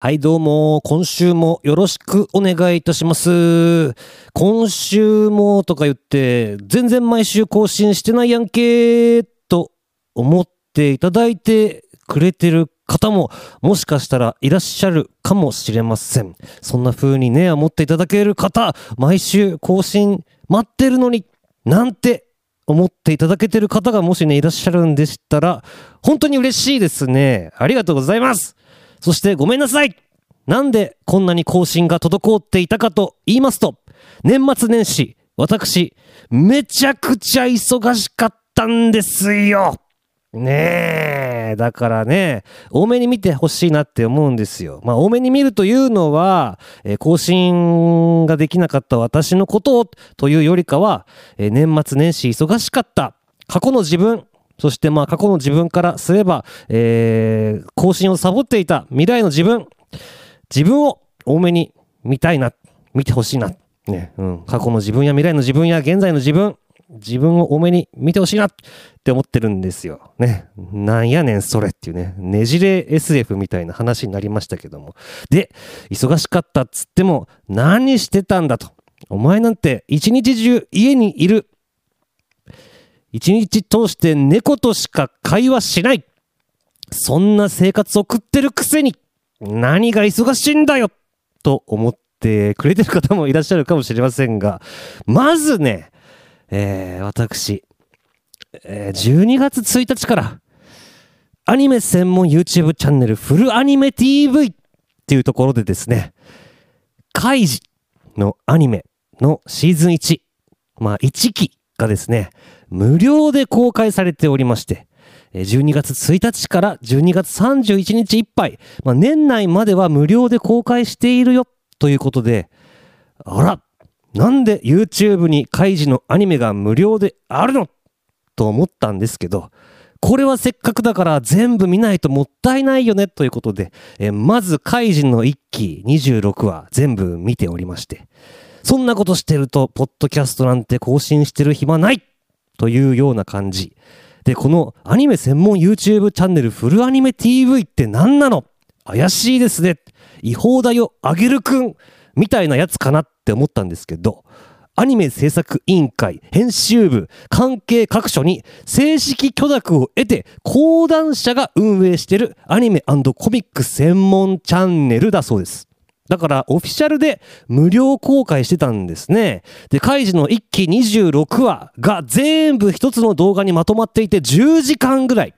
はい、どうも、今週もよろしくお願いいたします。今週もとか言って、全然毎週更新してないやんけと思っていただいてくれてる方も、もしかしたらいらっしゃるかもしれません。そんな風にね、思っていただける方、毎週更新待ってるのに、なんて思っていただけてる方がもしね、いらっしゃるんでしたら、本当に嬉しいですね。ありがとうございます。そしてごめんなさい。なんでこんなに更新が滞っていたかと言いますと、年末年始、私、めちゃくちゃ忙しかったんですよ。ねえ、だからね、多めに見てほしいなって思うんですよ。まあ、多めに見るというのは、えー更新ができなかった私のことをというよりかは、えー年末年始忙しかった。過去の自分、そしてまあ過去の自分からすれば、えー更新をサボっていた未来の自分、自分を多めに見たいな、見てほしいな。ね、うん。過去の自分や未来の自分や現在の自分、自分を多めに見てほしいなって思ってるんですよ。ね。なんやねんそれっていうね。ねじれ SF みたいな話になりましたけども。で、忙しかったっつっても何してたんだと。お前なんて一日中家にいる。一日通して猫としか会話しない。そんな生活を送ってるくせに何が忙しいんだよと思ってくれてる方もいらっしゃるかもしれませんが、まずね、えー私、えー12月1日から、アニメ専門 YouTube チャンネルフルアニメ TV っていうところでですね、カイジのアニメのシーズン1、まあ1期がですね、無料で公開されておりまして、12月1日から12月31日いっぱい、まあ、年内までは無料で公開しているよということで、あら、なんで YouTube にカイジのアニメが無料であるの？と思ったんですけど、これはせっかくだから全部見ないともったいないよね？ということで、えまずカイジの1期26話全部見ておりまして、そんなことしてると、ポッドキャストなんて更新してる暇ないというような感じ。で、このアニメ専門 YouTube チャンネルフルアニメ TV って何なの？怪しいですね。違法だよ、あげるくんみたいなやつかなって思ったんですけど、アニメ制作委員会、編集部、関係各所に正式許諾を得て、講談社が運営しているアニメコミック専門チャンネルだそうです。だから、オフィシャルで無料公開してたんですね。で、カイジの1期26話が全部一つの動画にまとまっていて10時間ぐらい。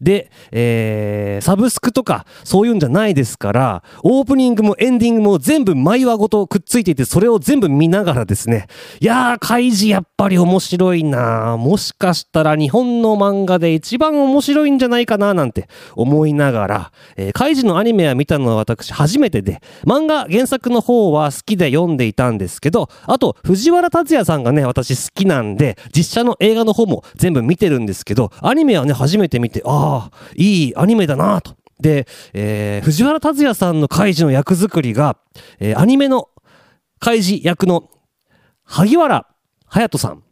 で、えー、サブスクとかそういうんじゃないですから、オープニングもエンディングも全部毎話ごとくっついていて、それを全部見ながらですね、いやー、カイジやっぱり面白いなもしかしたら日本の漫画で一番面白いんじゃないかななんて思いながら、えー、カイジのアニメは見たのは私初めてで、漫画原作の方は好きで読んでいたんですけど、あと藤原竜也さんがね、私好きなんで、実写の映画の方も全部見てるんですけど、アニメはね、初めて見て、ああ、いいアニメだなと。で、えー藤原竜也さんのカイジの役作りが、えーアニメのカイジ役の萩原隼人さん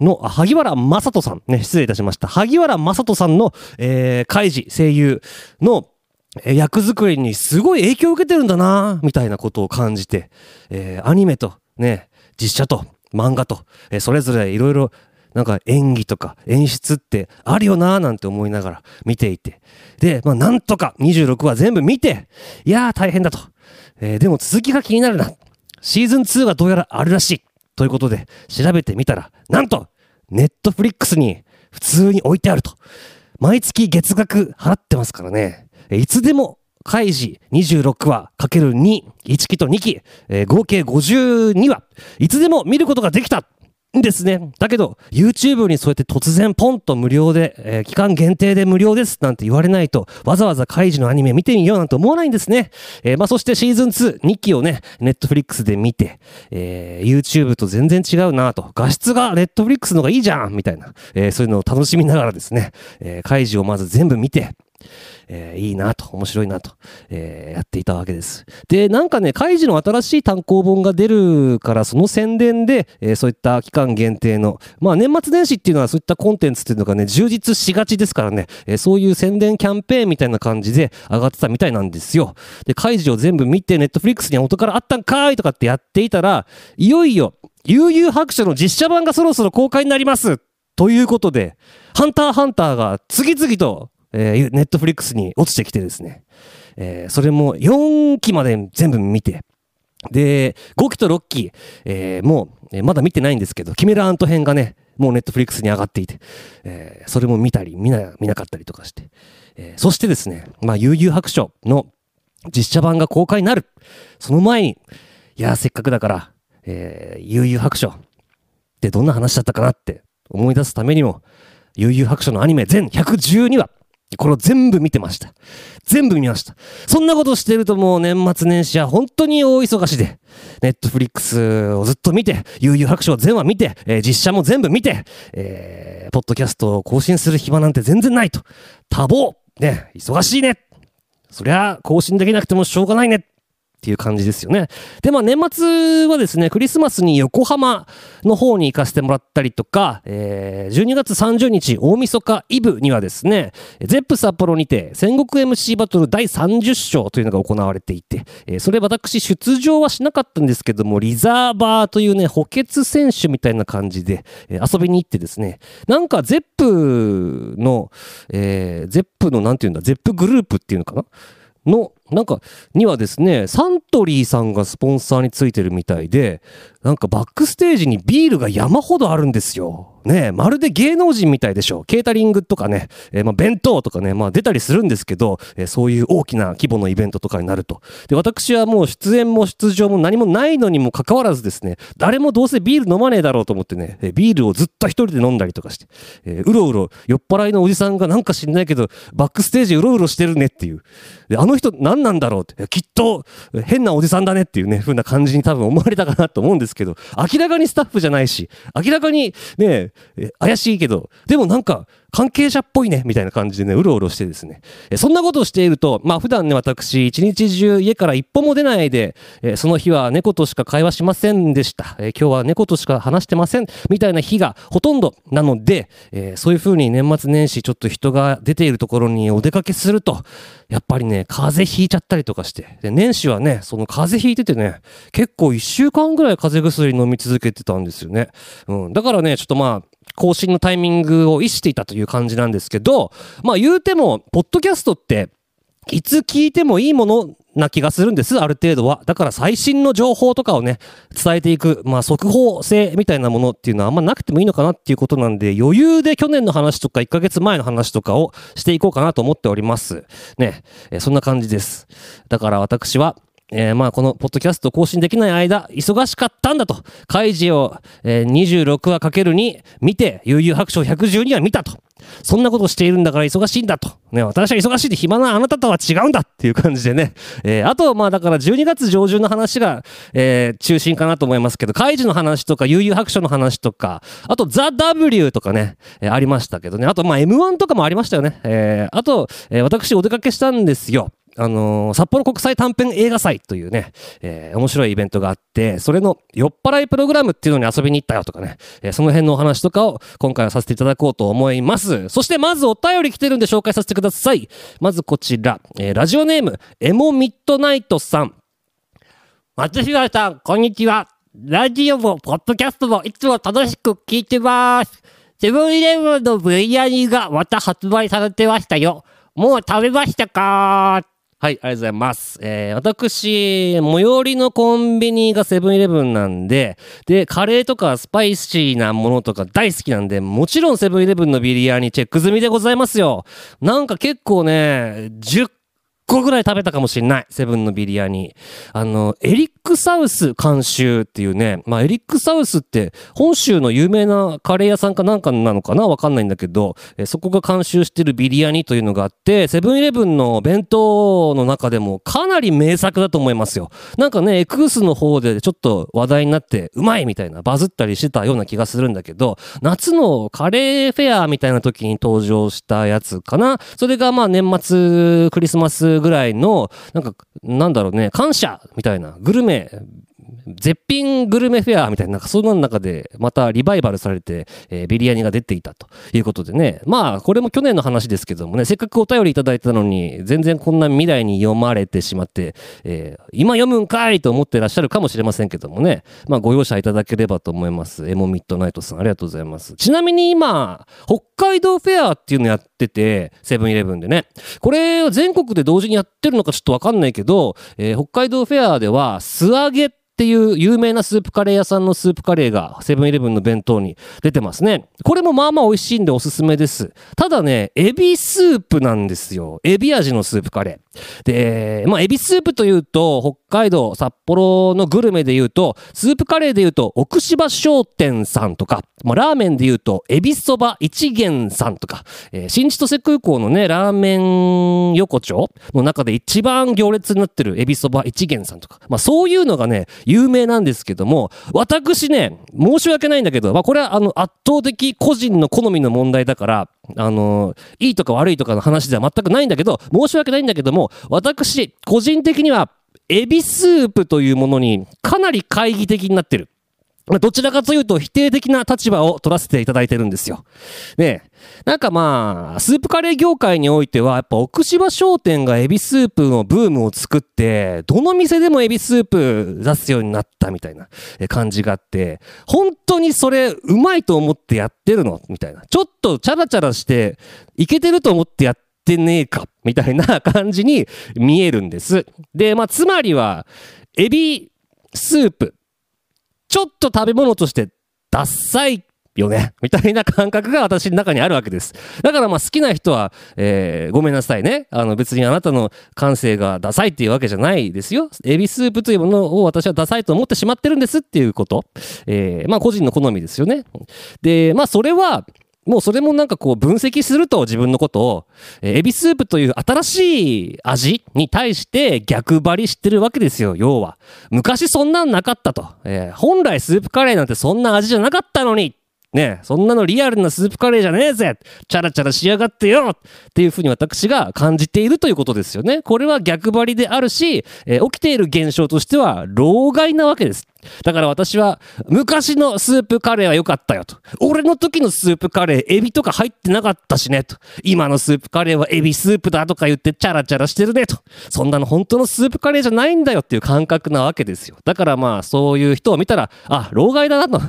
の、あ萩原正人さん、ね、失礼いたしました。萩原正人さんの、えー、カイジ声優の、えー役作りにすごい影響を受けてるんだなみたいなことを感じて、えーアニメとね、実写と漫画と、えーそれぞれいろいろなんか演技とか演出ってあるよなーなんて思いながら見ていて。で、まあなんとか26話全部見て、いやー大変だと。えーでも続きが気になるな。シーズン2がどうやらあるらしい。ということで調べてみたら、なんとネットフリックスに普通に置いてあると。毎月月額払ってますからね。いつでもカイジ26話かける2、1期と2期、えー合計52話、いつでも見ることができたんですね。だけど、YouTube にそうやって突然ポンと無料で、えー期間限定で無料ですなんて言われないと、わざわざカイジのアニメ見てみようなんて思わないんですね。えーまあ、そしてシーズン2、2期をね、Netflix で見て、えー YouTube と全然違うなと、画質が Netflix の方がいいじゃんみたいな、えーそういうのを楽しみながらですね、えーカイジをまず全部見て、えー、いいなと、面白いなと、えー、やっていたわけです。で、なんかね、カイジの新しい単行本が出るから、その宣伝で、えー、そういった期間限定の、まあ年末年始っていうのはそういったコンテンツっていうのがね、充実しがちですからね、えー、そういう宣伝キャンペーンみたいな感じで上がってたみたいなんですよ。で、カイジを全部見て、ネットフリックスに元からあったんかいとかってやっていたら、いよいよ、悠々白書の実写版がそろそろ公開になりますということで、ハンターハンターが次々とえー、ネットフリックスに落ちてきてですね、え、それも4期まで全部見て、で、5期と6期、え、もう、え、まだ見てないんですけど、キメラアント編がね、もうネットフリックスに上がっていて、え、それも見たり、見な、見なかったりとかして、え、そしてですね、まあ、悠々白書の実写版が公開になる。その前に、いや、せっかくだから、えー、悠々白書ってどんな話だったかなって思い出すためにも、悠々白書のアニメ全112話、これを全部見てました。全部見ました。そんなことしてるともう年末年始は本当に大忙しで、ネットフリックスをずっと見て、悠々白書を全話見て、えー、実写も全部見て、えー、ポッドキャストを更新する暇なんて全然ないと。多忙ね、忙しいねそりゃ更新できなくてもしょうがないねっていう感じですよね。で、まあ年末はですね、クリスマスに横浜の方に行かせてもらったりとか、えー、12月30日大晦日イブにはですね、ゼップ札幌にて戦国 MC バトル第30章というのが行われていて、えー、それ私出場はしなかったんですけども、リザーバーというね、補欠選手みたいな感じで、えー、遊びに行ってですね、なんか Zeppの、えー、 Zeppのなんていうんだ、 Zeppグループっていうのかな？のなんか、にはですね、サントリーさんがスポンサーについてるみたいで、なんかバックステージにビールが山ほどあるんですよ。ねまるで芸能人みたいでしょ。ケータリングとかね、えー、まあ弁当とかね、まあ出たりするんですけど、えー、そういう大きな規模のイベントとかになると。で、私はもう出演も出場も何もないのにもかかわらずですね、誰もどうせビール飲まねえだろうと思ってね、えー、ビールをずっと一人で飲んだりとかして、え、うろうろ酔っ払いのおじさんがなんか知んないけど、バックステージうろうろしてるねっていう。で、あの人何なんだろうって、きっと変なおじさんだねっていうね、風な感じに多分思われたかなと思うんですけど、明らかにスタッフじゃないし、明らかにね、怪しいけど、でもなんか、関係者っぽいね、みたいな感じでね、うろうろしてですね。えそんなことをしていると、まあ普段ね、私、一日中家から一歩も出ないで、えその日は猫としか会話しませんでした。え今日は猫としか話してません、みたいな日がほとんどなので、えそういう風に年末年始ちょっと人が出ているところにお出かけすると、やっぱりね、風邪ひいちゃったりとかして、で年始はね、その風邪ひいててね、結構一週間ぐらい風邪薬飲み続けてたんですよね。うん。だからね、ちょっとまあ、更新のタイミングを意識していたという感じなんですけど、まあ言うても、ポッドキャストって、いつ聞いてもいいものな気がするんです、ある程度は。だから最新の情報とかをね、伝えていく、まあ速報性みたいなものっていうのはあんまなくてもいいのかなっていうことなんで、余裕で去年の話とか1ヶ月前の話とかをしていこうかなと思っております。ね、えそんな感じです。だから私は、えー、まあこのポッドキャスト更新できない間、忙しかったんだと。開示を、えー、26話かけるに見て、悠々白書112話見たと。そんなことをしているんだから忙しいんだと。ね、私は忙しいで暇なあなたとは違うんだっていう感じでね。えー、あと、まあだから12月上旬の話が、えー、中心かなと思いますけど、開示の話とか、悠々白書の話とか、あと、ザ・ W とかね、えー、ありましたけどね。あと、まあ M1 とかもありましたよね。えー、あと、えー、私お出かけしたんですよ。あのー、札幌国際短編映画祭というね、えー、面白いイベントがあって、それの酔っ払いプログラムっていうのに遊びに行ったよとかね、えー、その辺のお話とかを今回はさせていただこうと思います。そしてまずお便り来てるんで紹介させてください。まずこちら、えー、ラジオネーム、エモミッドナイトさん。松島さん、こんにちは。ラジオも、ポッドキャストもいつも楽しく聞いてます。セブンイレブンのブリヤニがまた発売されてましたよ。もう食べましたかはい、ありがとうございます。えー、私、最寄りのコンビニがセブンイレブンなんで、で、カレーとかスパイシーなものとか大好きなんで、もちろんセブンイレブンのビリヤーにチェック済みでございますよ。なんか結構ね、10個ぐらい食べたかもしれない。セブンのビリヤニ。あの、エリックサウス監修っていうね、まあ、エリックサウスって本州の有名なカレー屋さんかなんかなのかな？わかんないんだけど、えそこが監修してるビリヤニというのがあって、セブンイレブンの弁当の中でもかなり名作だと思いますよ。なんかね、エクースの方でちょっと話題になってうまいみたいなバズったりしてたような気がするんだけど、夏のカレーフェアみたいな時に登場したやつかな。それがまあ年末クリスマスぐらいの、なんか、なんだろうね、感謝みたいな、グルメ、絶品グルメフェアみたいな、なんかそんな中でまたリバイバルされて、えー、ビリヤニが出ていたということでね。まあ、これも去年の話ですけどもね、せっかくお便りいただいたのに、全然こんな未来に読まれてしまって、えー、今読むんかいと思ってらっしゃるかもしれませんけどもね。まあ、ご容赦いただければと思います。エモミッドナイトさん、ありがとうございます。ちなみに今、北海道フェアっていうのやってて、セブンイレブンでね。これは、全国で同時にやってるのかちょっとわかんないけど、えー、北海道フェアでは、素揚げってっていう有名なスープカレー屋さんのスープカレーがセブンイレブンの弁当に出てますね。これもまあまあ美味しいんでおすすめです。ただね、エビスープなんですよ。エビ味のスープカレー。で、まあエビスープというと、北海道、札幌のグルメで言うと、スープカレーで言うと、奥芝商店さんとか、まあラーメンで言うと、エビそば一元さんとか、えー、新千歳空港のね、ラーメン横丁の中で一番行列になってるエビそば一元さんとか、まあそういうのがね、有名なんですけども、私ね、申し訳ないんだけど、まあこれはあの圧倒的個人の好みの問題だから、あの、いいとか悪いとかの話では全くないんだけど、申し訳ないんだけども、私、個人的には、エビスープというものにかなり懐疑的になってる。まあどちらかというと否定的な立場を取らせていただいてるんですよ。ねえなんかまあ、スープカレー業界においては、やっぱ奥芝商店がエビスープのブームを作って、どの店でもエビスープ出すようになったみたいな感じがあって、本当にそれうまいと思ってやってるの？みたいな。ちょっとチャラチャラして、いけてると思ってやってねえか？みたいな 感じに見えるんです。で、まあ、つまりは、エビスープ。ちょっと食べ物としてダッサいよね。みたいな感覚が私の中にあるわけです。だからまあ好きな人は、えー、ごめんなさいね。あの別にあなたの感性がダサいっていうわけじゃないですよ。エビスープというものを私はダサいと思ってしまってるんですっていうこと。えー、まあ個人の好みですよね。で、まあそれは、もうそれもなんかこう分析すると自分のことを、えー、エビスープという新しい味に対して逆張りしてるわけですよ、要は。昔そんなんなかったと。えー、本来スープカレーなんてそんな味じゃなかったのにねそんなのリアルなスープカレーじゃねえぜチャラチャラしやがってよっていうふうに私が感じているということですよね。これは逆張りであるし、えー、起きている現象としては、老害なわけです。だから私は、昔のスープカレーは良かったよと。俺の時のスープカレー、エビとか入ってなかったしねと。今のスープカレーはエビスープだとか言ってチャラチャラしてるねと。そんなの本当のスープカレーじゃないんだよっていう感覚なわけですよ。だからまあ、そういう人を見たら、あ、老害だなと。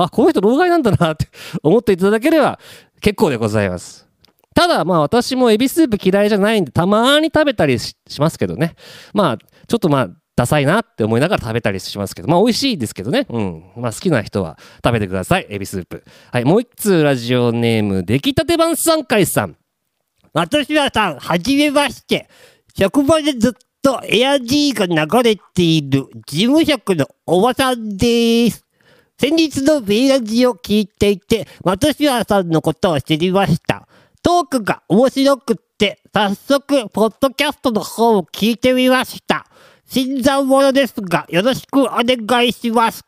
あ、この人老害なんだなって思っていただければ結構でございます。ただまあ私もエビスープ嫌いじゃないんでたまに食べたりしますけどね。まあちょっとまあダサいなって思いながら食べたりしますけど、まあ美味しいですけどね。うん。まあ好きな人は食べてください。エビスープ。はい。もう一通ラジオネーム、出来たて版3回さん。私はさん、はじめまして。職場でずっとエアジーが流れている事務職のおばさんです。先日のベイラジを聞いていて、松島さんのことを知りました。トークが面白くって、早速、ポッドキャストの方を聞いてみました。新参者ですが、よろしくお願いします。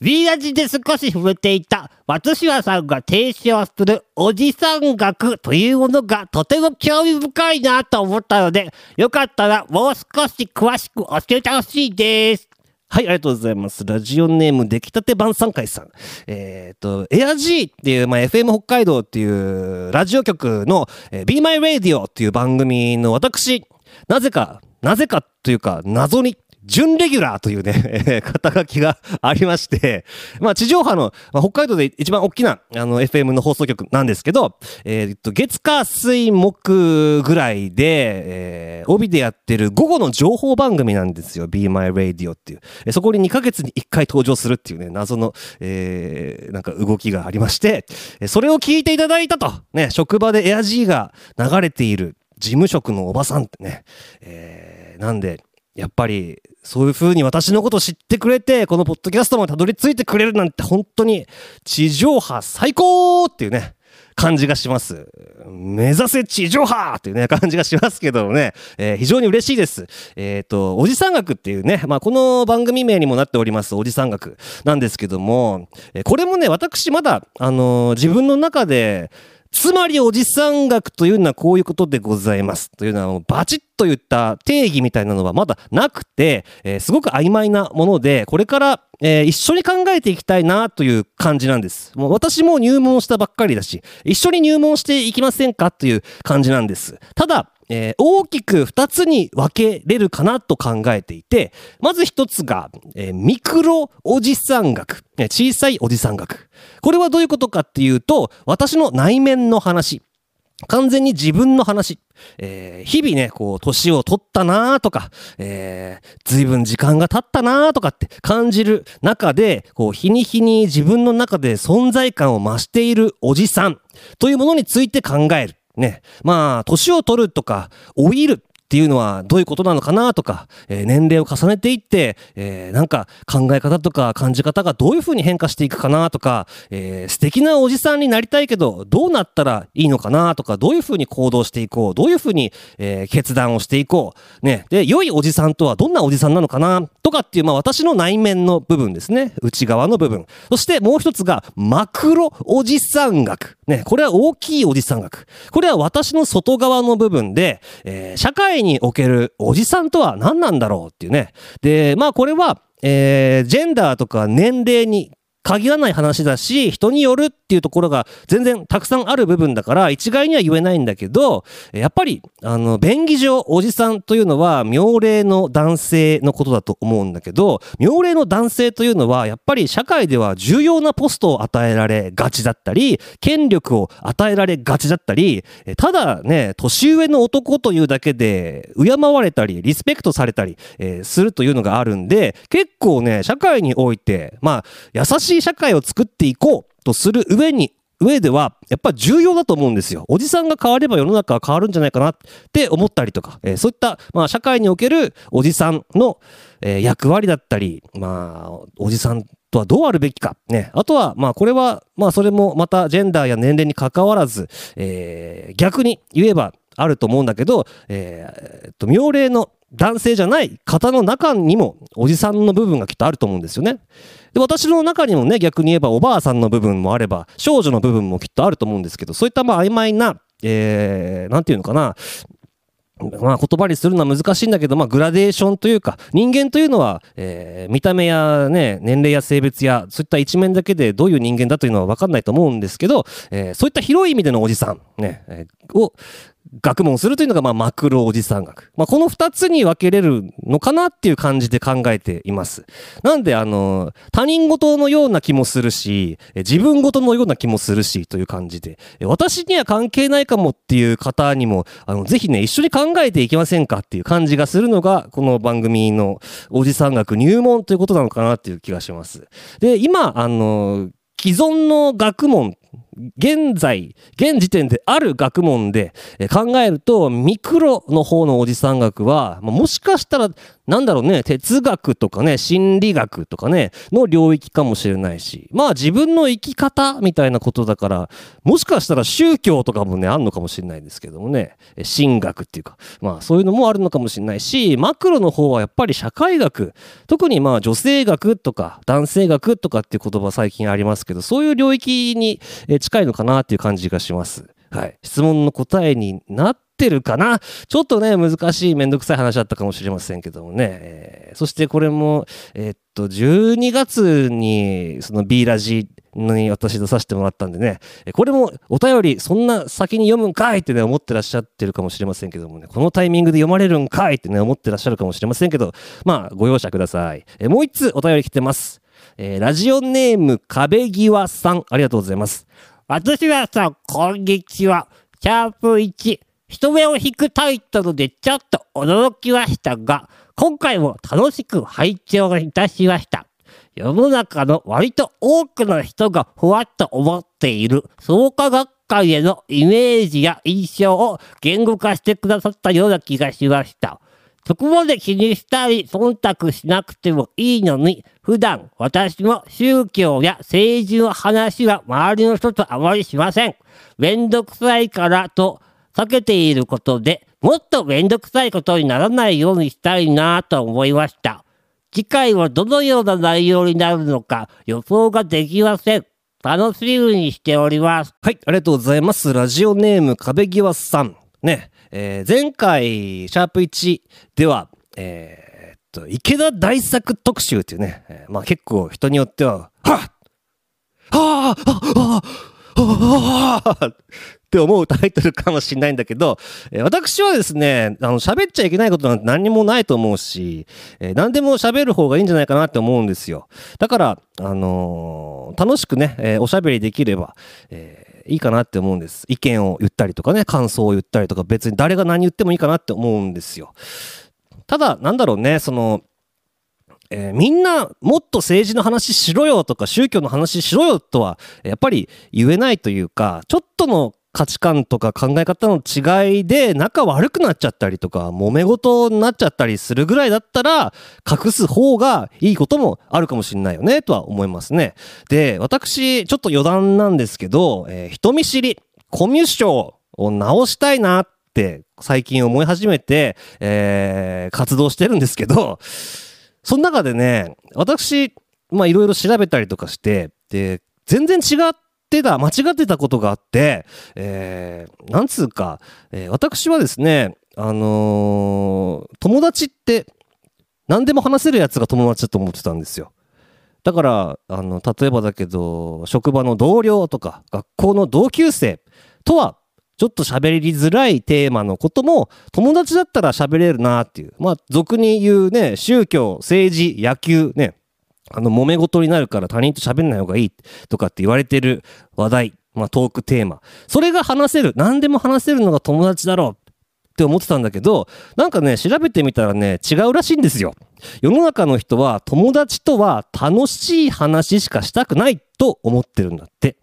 B ラジで少し触れていた松島さんが提唱するおじさん学というものがとても興味深いなと思ったので、よかったらもう少し詳しく教えてほしいです。はい、ありがとうございます。ラジオネーム、出来たて晩餐会さん。えっ、ー、と、エア G っていう、まあ、FM 北海道っていうラジオ局の、えー、Be My Radio っていう番組の私、なぜか、なぜかというか、謎に準レギュラーというね、肩書きがありまして、まあ地上波の、まあ、北海道で一番大きなあの FM の放送局なんですけど、えー、っと、月火水木ぐらいで、えー、帯でやってる午後の情報番組なんですよ。Be My Radio っていう。そこに2ヶ月に1回登場するっていうね、謎の、えー、なんか動きがありまして、それを聞いていただいたと、ね、職場でエア G が流れている事務職のおばさんってね。えー、なんで、やっぱり、そういう風に私のこと知ってくれて、このポッドキャストまでたどり着いてくれるなんて本当に地上波最高っていうね、感じがします。目指せ地上波っていうね、感じがしますけどもね、えー、非常に嬉しいです。えっ、ー、と、おじさん学っていうね、まあ、この番組名にもなっております、おじさん学なんですけども、えー、これもね、私まだ、あの自分の中で、つまりおじさん学というのはこういうことでございます。というのはバチッと言った定義みたいなのはまだなくて、えー、すごく曖昧なもので、これから、えー、一緒に考えていきたいなという感じなんです。もう私も入門したばっかりだし、一緒に入門していきませんかという感じなんです。ただ、えー、大きく二つに分けれるかなと考えていて、まず一つが、えー、ミクロおじさん学、小さいおじさん学。これはどういうことかっていうと、私の内面の話。完全に自分の話。えー、日々ね、こう、年を取ったなーとか、えー、随分時間が経ったなーとかって感じる中で、こう、日に日に自分の中で存在感を増しているおじさんというものについて考える。ね。まあ、年を取るとか、老いるっていうのはどういうことなのかなとか、えー、年齢を重ねていって、えー、なんか考え方とか感じ方がどういうふうに変化していくかなとか、えー、素敵なおじさんになりたいけど、どうなったらいいのかなとか、どういうふうに行動していこう、どういうふうに、えー、決断をしていこう。ね。で、良いおじさんとはどんなおじさんなのかなとかっていう、まあ私の内面の部分ですね。内側の部分。そしてもう一つが、マクロおじさん学。ね。これは大きいおじさん学。これは私の外側の部分で、えー、社会におけるおじさんとは何なんだろうっていうね。で、まあこれは、えー、ジェンダーとか年齢に限らない話だし、人によるっていうところが全然たくさんある部分だから、一概には言えないんだけど、やっぱり、あの、便宜上、おじさんというのは、妙齢の男性のことだと思うんだけど、妙齢の男性というのは、やっぱり社会では重要なポストを与えられがちだったり、権力を与えられがちだったり、ただね、年上の男というだけで、敬われたり、リスペクトされたり、えー、するというのがあるんで、結構ね、社会において、まあ、優しい社会を作っていこうとする上に上では、やっぱ重要だと思うんですよ。おじさんが変われば世の中は変わるんじゃないかなって思ったりとか、えー、そういった、まあ、社会におけるおじさんの、えー、役割だったり、まあ、おじさんとはどうあるべきか。ね。あとは、まあ、これは、まあ、それもまたジェンダーや年齢に関わらず、えー、逆に言えばあると思うんだけど、えー、っと、妙齢の男性じゃない方の中にもおじさんの部分がきっとあると思うんですよね。で私の中にもね逆に言えばおばあさんの部分もあれば少女の部分もきっとあると思うんですけどそういったまあ曖昧な、えー、なんていうのかなまあ言葉にするのは難しいんだけど、まあグラデーションというか、人間というのは、えー、見た目やね、年齢や性別や、そういった一面だけでどういう人間だというのは分かんないと思うんですけど、えー、そういった広い意味でのおじさん、ね、えー、を、学問するというのが、まあ、マクロおじさん学。まあ、この二つに分けれるのかなっていう感じで考えています。なんで、あの、他人事のような気もするし、自分事のような気もするし、という感じで、私には関係ないかもっていう方にも、あの、ぜひね、一緒に考えていきませんかっていう感じがするのが、この番組のおじさん学入門ということなのかなっていう気がします。で、今、あの、既存の学問現在、現時点である学問で考えると、ミクロの方のおじさん学は、もしかしたらなんだろうね、哲学とかね、心理学とかね、の領域かもしれないし、まあ自分の生き方みたいなことだから、もしかしたら宗教とかもね、あんのかもしれないですけどもね、神学っていうか、まあそういうのもあるのかもしれないし、マクロの方はやっぱり社会学、特にまあ女性学とか男性学とかっていう言葉最近ありますけど、そういう領域に近いのかなっていう感じがします。はい。質問の答えになってるかな？ちょっとね、難しいめんどくさい話だったかもしれませんけどもね。えー、そしてこれも、えー、っと、12月に、その B ラジに私出させてもらったんでね、これもお便りそんな先に読むんかいってね、思ってらっしゃってるかもしれませんけどもね、このタイミングで読まれるんかいってね、思ってらっしゃるかもしれませんけど、まあ、ご容赦ください。えもう一つお便り来てます。えー、ラジオネーム壁際さん、ありがとうございます。私はさん、こんにちは。シャープ1。人目を引くタイトルでちょっと驚きましたが、今回も楽しく拝聴いたしました。世の中の割と多くの人がふわっと思っている創価学界へのイメージや印象を言語化してくださったような気がしました。そこまで気にしたり忖度しなくてもいいのに、普段私も宗教や政治の話は周りの人とあまりしません。めんどくさいからと避けていることでもっとめんどくさいことにならないようにしたいなと思いました。次回はどのような内容になるのか予想ができません。楽しみにしております。はい、ありがとうございます。ラジオネーム壁際さん。ね、えー前回、シャープ1では、えーっと、池田大作特集っていうね、えーまあ結構人によっては、はっはぁはぁはぁはぁって思うタイトルかもしれないんだけど、えー私はですね、あの、喋っちゃいけないことなんて何にもないと思うし、えー何でも喋る方がいいんじゃないかなって思うんですよ。だから、あのー楽しくね、えーおしゃべりできれば、えーいいかなって思うんです。意見を言ったりとかね、感想を言ったりとか、別に誰が何言ってもいいかなって思うんですよ。ただ、なんだろうね、その、えーみんなもっと政治の話しろよとか宗教の話しろよとはやっぱり言えないというかちょっとの価値観とか考え方の違いで仲悪くなっちゃったりとか揉め事になっちゃったりするぐらいだったら隠す方がいいこともあるかもしれないよねとは思いますね。で私ちょっと余談なんですけど、えー人見知りコミュ障を直したいなって最近思い始めて、えー活動してるんですけどその中でね、私、まあいろいろ調べたりとかして、で、全然違ってた、間違ってたことがあって、えー、なんつうか、えー私はですね、あのー友達って何でも話せるやつが友達だと思ってたんですよ。だから、あの、例えばだけど、職場の同僚とか、学校の同級生とは、ちょっと喋りづらいテーマのことも友達だったら喋れるなっていう。まあ、俗に言うね、宗教、政治、野球ね、あの、揉め事になるから他人と喋んない方がいいとかって言われてる話題、まあ、トークテーマ。それが話せる、何でも話せるのが友達だろうって思ってたんだけど、なんかね、調べてみたらね、違うらしいんですよ。世の中の人は友達とは楽しい話しかしたくないと思ってるんだって。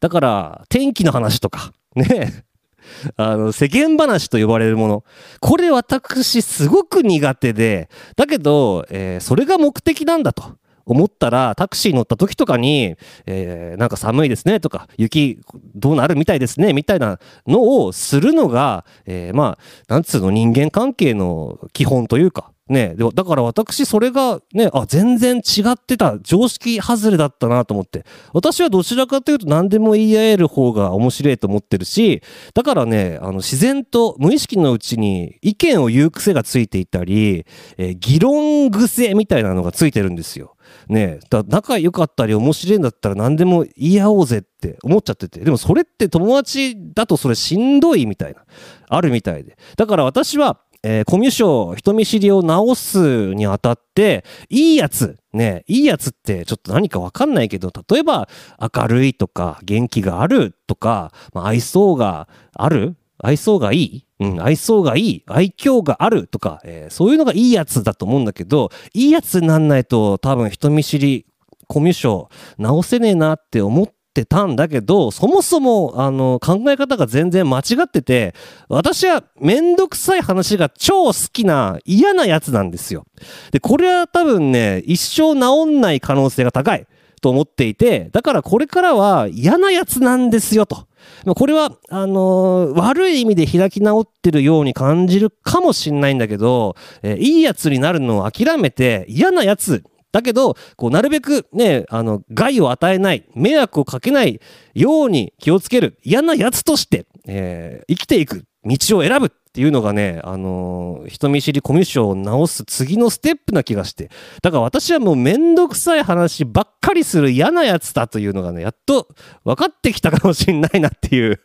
だから、天気の話とか、ね、あの、世間話と呼ばれるもの。これ私すごく苦手で、だけど、えーそれが目的なんだと。思ったら、タクシー乗った時とかに、えーなんか寒いですねとか、雪どうなるみたいですねみたいなのをするのが、えーまあ、なんつうの人間関係の基本というか、ね、でだから私それがね、あ、全然違ってた、常識外れだったなと思って。私はどちらかというと何でも言い合える方が面白いと思ってるし、だからね、あの自然と無意識のうちに意見を言う癖がついていたり、えー議論癖みたいなのがついてるんですよ。ねだ仲良かったり面白いんだったら何でも言い合おうぜって思っちゃってて。でもそれって友達だとそれしんどいみたいな、あるみたいで。だから私は、えーコミュ障、人見知りを直すにあたって、いいやつ、ね、いいやつってちょっと何かわかんないけど、例えば明るいとか元気があるとか、まあ、愛想がある？愛想がいい？うん、愛想がいい愛嬌があるとか、えーそういうのがいいやつだと思うんだけど、いいやつになんないと多分人見知り、コミュ障直せねえなって思ってたんだけど、そもそもあの考え方が全然間違ってて、私はめんどくさい話が超好きな嫌なやつなんですよ。で、これは多分ね、一生治んない可能性が高いと思っていて、だからこれからは嫌なやつなんですよと。これは、あのー悪い意味で開き直ってるように感じるかもしんないんだけど、えーいいやつになるのを諦めて嫌なやつだけど、こう、なるべくね、あの、害を与えない、迷惑をかけないように気をつける、嫌なやつとして、えー生きていく道を選ぶっていうのがね、あのー人見知りコミュ障を直す次のステップな気がして。だから私はもうめんどくさい話ばっかりする嫌なやつだというのがね、やっと分かってきたかもしんないなっていう。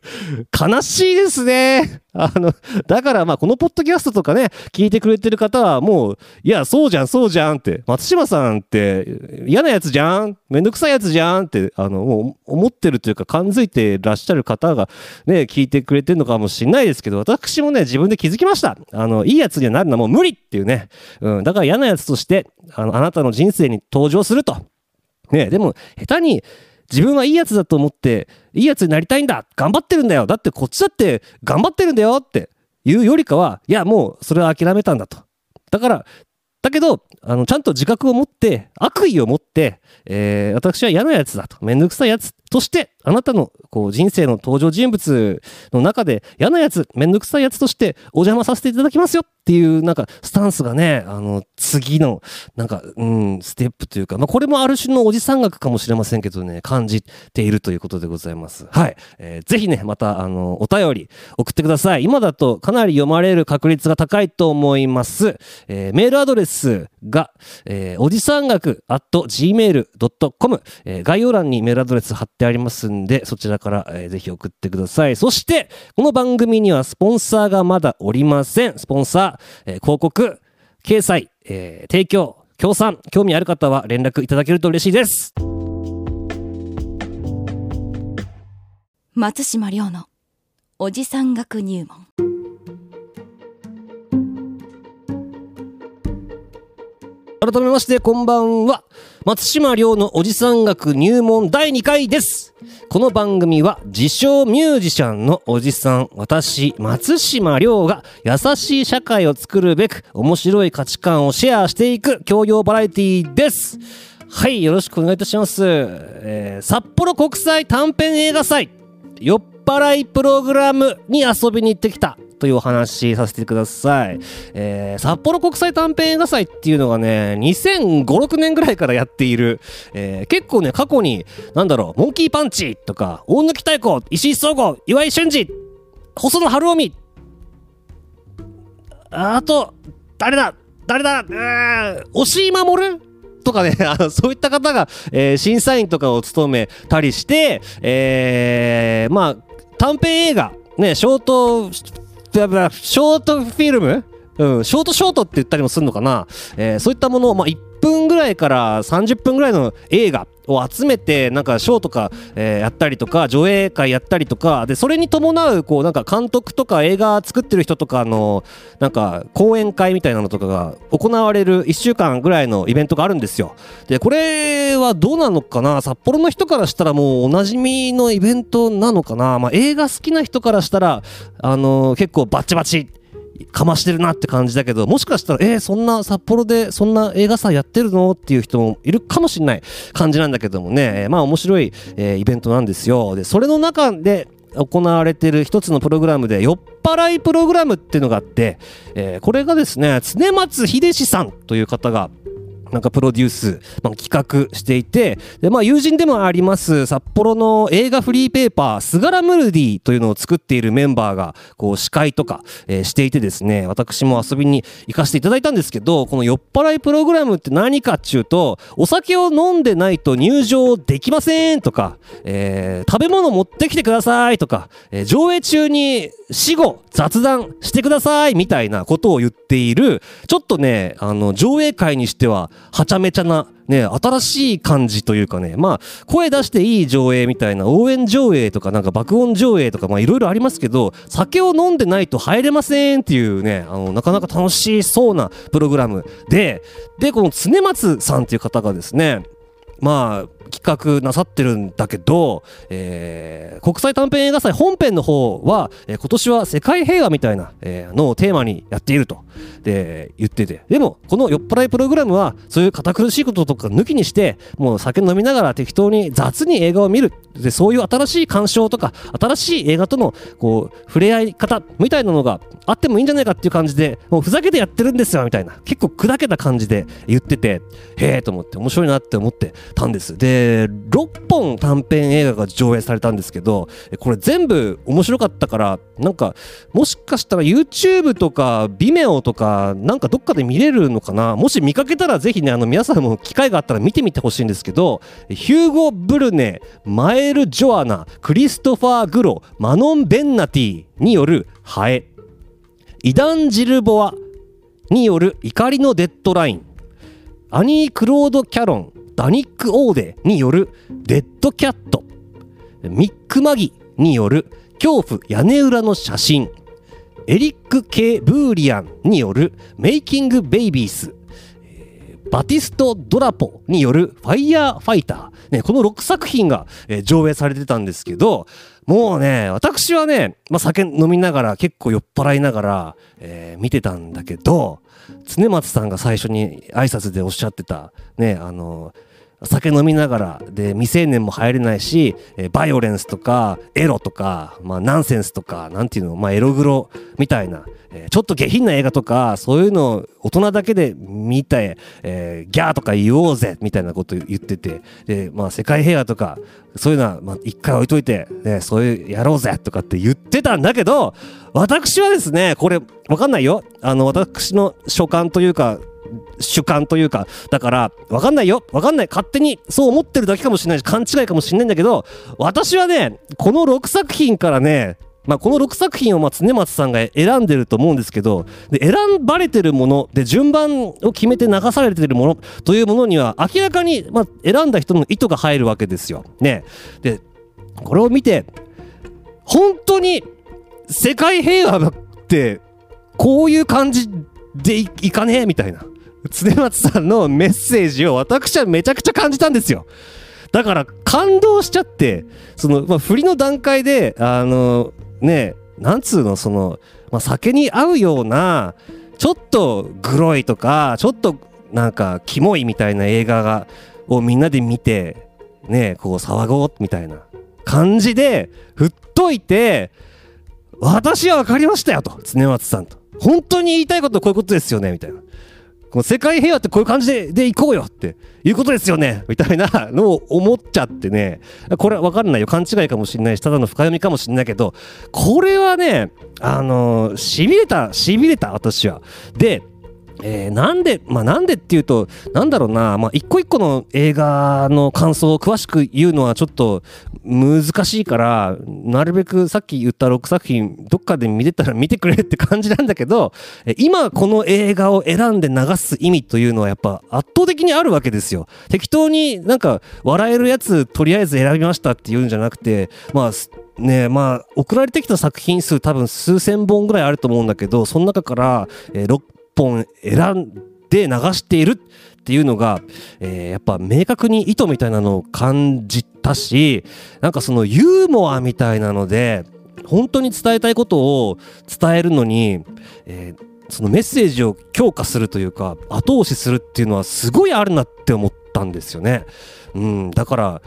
悲しいですね。あの、だからまあこのポッドキャストとかね、聞いてくれてる方はもう、いや、そうじゃん、そうじゃんって、松島さんって嫌なやつじゃんめんどくさいやつじゃんって、あの、もう思ってるというか感づいてらっしゃる方がね、聞いてくれてるのかもしれないですけど、私もね、自分で気づきました。あの、いいやつにはなるのはもう無理っていうね。うん、だから嫌なやつとして、あの、あなたの人生に登場すると。ね、でも、下手に、自分はいいやつだと思っていいやつになりたいんだ頑張ってるんだよ。だってこっちだって頑張ってるんだよっていうよりかはいやもうそれは諦めたんだと。だからだけどあのちゃんと自覚を持って悪意を持って、えー私は嫌なやつだと。めんどくさいやつとしてあなたのこう人生の登場人物の中で嫌なやつめんどくさいやつとしてお邪魔させていただきますよっていうなんかスタンスがねあの次のなんかうんステップというか、まあ、これもある種のおじさん学かもしれませんけどね感じているということでございます。はい、えーぜひねまたあのお便り送ってください。今だとかなり読まれる確率が高いと思います、えーメールアドレスが、えーおじさん学 at gmail.com、えー概要欄にメールアドレス貼ってありますんでそちらから、えーぜひ送ってください。そしてこの番組にはスポンサーがまだおりません。スポンサー、えー広告掲載、えー提供協賛興味ある方は連絡いただけると嬉しいです。松島亮のおじさん学入門。改めましてこんばんは。松島亮のおじさん学入門第2回です。この番組は自称ミュージシャンのおじさん。私松島亮が優しい社会を作るべく面白い価値観をシェアしていく教養バラエティです。はいよろしくお願いいたします、えー札幌国際短編映画祭。酔っ払いプログラムに遊びに行ってきた。というお話させてください、えー札幌国際短編映画祭っていうのがね2005、6年ぐらいからやっている、えー結構ね過去になんだろうモンキーパンチとか大貫太鼓石井壮吾岩井俊二細野晴臣。あと誰だ？誰だ？うー押井守とかね、あのそういった方が、えー審査員とかを務めたりして、えーまあ、短編映画、ね、ショート、ショートフィルム？うん、ショートショートって言ったりもするのかな、えーそういったものを、まあ、一分ぐらいから30分ぐらいの映画を集めてなんかショーとか、えーやったりとか上映会やったりとかでそれに伴うこうなんか監督とか映画作ってる人とかのなんか講演会みたいなのとかが行われる1週間ぐらいのイベントがあるんですよ。でこれはどうなのかな？札幌の人からしたらもうおなじみのイベントなのかな、まあ、映画好きな人からしたらあのー結構バチバチかましてるなって感じだけどもしかしたらえー、そんな札幌でそんな映画祭やってるのっていう人もいるかもしれない感じなんだけどもね、えーまあ面白い、えーイベントなんですよ。でそれの中で行われてる一つのプログラムで酔っ払いプログラムっていうのがあって、えこれがですね常松秀志さんという方がなんかプロデュース、まあ、企画していてで、まあ、友人でもあります札幌の映画フリーペーパー「スガラムルディ」というのを作っているメンバーがこう司会とか、えーしていてですね私も遊びに行かせていただいたんですけどこの酔っ払いプログラムって何かっちゅうとお酒を飲んでないと入場できませんとか、えー食べ物持ってきてくださいとか、えー上映中に死後雑談してくださいみたいなことを言っているちょっとねあの上映会にしてははちゃめちゃなね新しい感じというかねまあ声出していい上映みたいな応援上映とかなんか爆音上映とかまあいろいろありますけど酒を飲んでないと入れませんっていうねあのなかなか楽しそうなプログラムででこの常松さんっていう方がですねまあ企画なさってるんだけど、えー国際短編映画祭本編の方は、えー今年は世界平和みたいな、えーのをテーマにやっていると。で言ってて。でもこの酔っ払いプログラムはそういう堅苦しいこととか抜きにしてもう酒飲みながら適当に雑に映画を見る。でそういう新しい鑑賞とか新しい映画とのこう触れ合い方みたいなのがあってもいいんじゃないかっていう感じでもうふざけてやってるんですよみたいな。結構砕けた感じで言っててへえと思って面白いなって思って。たんです。で6本短編映画が上映されたんですけどこれ全部面白かったからなんかもしかしたら YouTube とか Vimeo とかなんかどっかで見れるのかな？もし見かけたらぜひねあの皆さんも機会があったら見てみてほしいんですけどヒューゴ・ブルネマエル・ジョアナクリストファー・グロマノン・ベンナティによるハエ。イダン・ジルボアによる怒りのデッドライン。アニー・クロード・キャロンダニック・オーデによるデッド・キャット。ミック・マギによる恐怖屋根裏の写真。エリック・ケ・ブーリアンによるメイキング・ベイビース。バティスト・ドラポによるファイヤーファイター。ね、この6作品が、え上映されてたんですけど、もうね、私はね、まあ、酒飲みながら、結構酔っ払いながら、えー見てたんだけど、常松さんが最初に挨拶でおっしゃってた、ね、あの、酒飲みながらで未成年も入れないし、えーバイオレンスとかエロとか、まあ、ナンセンスとかなんていうの、まあ、エログロみたいな、えーちょっと下品な映画とかそういうのを大人だけで見て、えーギャーとか言おうぜみたいなこと言っててで、まあ、世界平和とかそういうのはまあ一回置いといて、ね、そういうやろうぜとかって言ってたんだけど私はですねこれわかんないよ。あの私の所感というか主観というかだから分かんないよ。分かんない。勝手にそう思ってるだけかもしれないし勘違いかもしれないんだけど私はねこの6作品からねまあ、この6作品をまあ常松さんが選んでると思うんですけどで選ばれてるもので順番を決めて流されてるものというものには明らかにまあ選んだ人の意図が入るわけですよ。ね、でこれを見て本当に世界平和ってこういう感じでいいかねえみたいな常松さんのメッセージを私はめちゃくちゃ感じたんですよ。だから感動しちゃってその、まあ、振りの段階であのねなんつうのその、まあ、酒に合うようなちょっとグロいとかちょっとなんかキモいみたいな映画がをみんなで見てねこう騒ごうみたいな感じで振っといて私は分かりましたよと。常松さんと。本当に言いたいことはこういうことですよね。みたいな。この世界平和ってこういう感じででいこうよって。いうことですよね。みたいなのを思っちゃってね。これは分かんないよ。勘違いかもしれないしただの深読みかもしれないけどこれはねあのしびれたしびれた私は。でえーなんで、まあ、なんでっていうと、なんだろうな、まあ、一個一個の映画の感想を詳しく言うのはちょっと難しいから、なるべくさっき言った6作品、どっかで見れたら見てくれって感じなんだけど、今この映画を選んで流す意味というのはやっぱ圧倒的にあるわけですよ。適当になんか笑えるやつとりあえず選びましたっていうんじゃなくて、まあ、すねまあ送られてきた作品数多分数千本ぐらいあると思うんだけどその中から、えー6本選んで流しているっていうのが、えーやっぱ明確に意図みたいなのを感じたしなんかそのユーモアみたいなので本当に伝えたいことを伝えるのに、えーそのメッセージを強化するというか後押しするっていうのはすごいあるなって思ったんですよね。うん、だから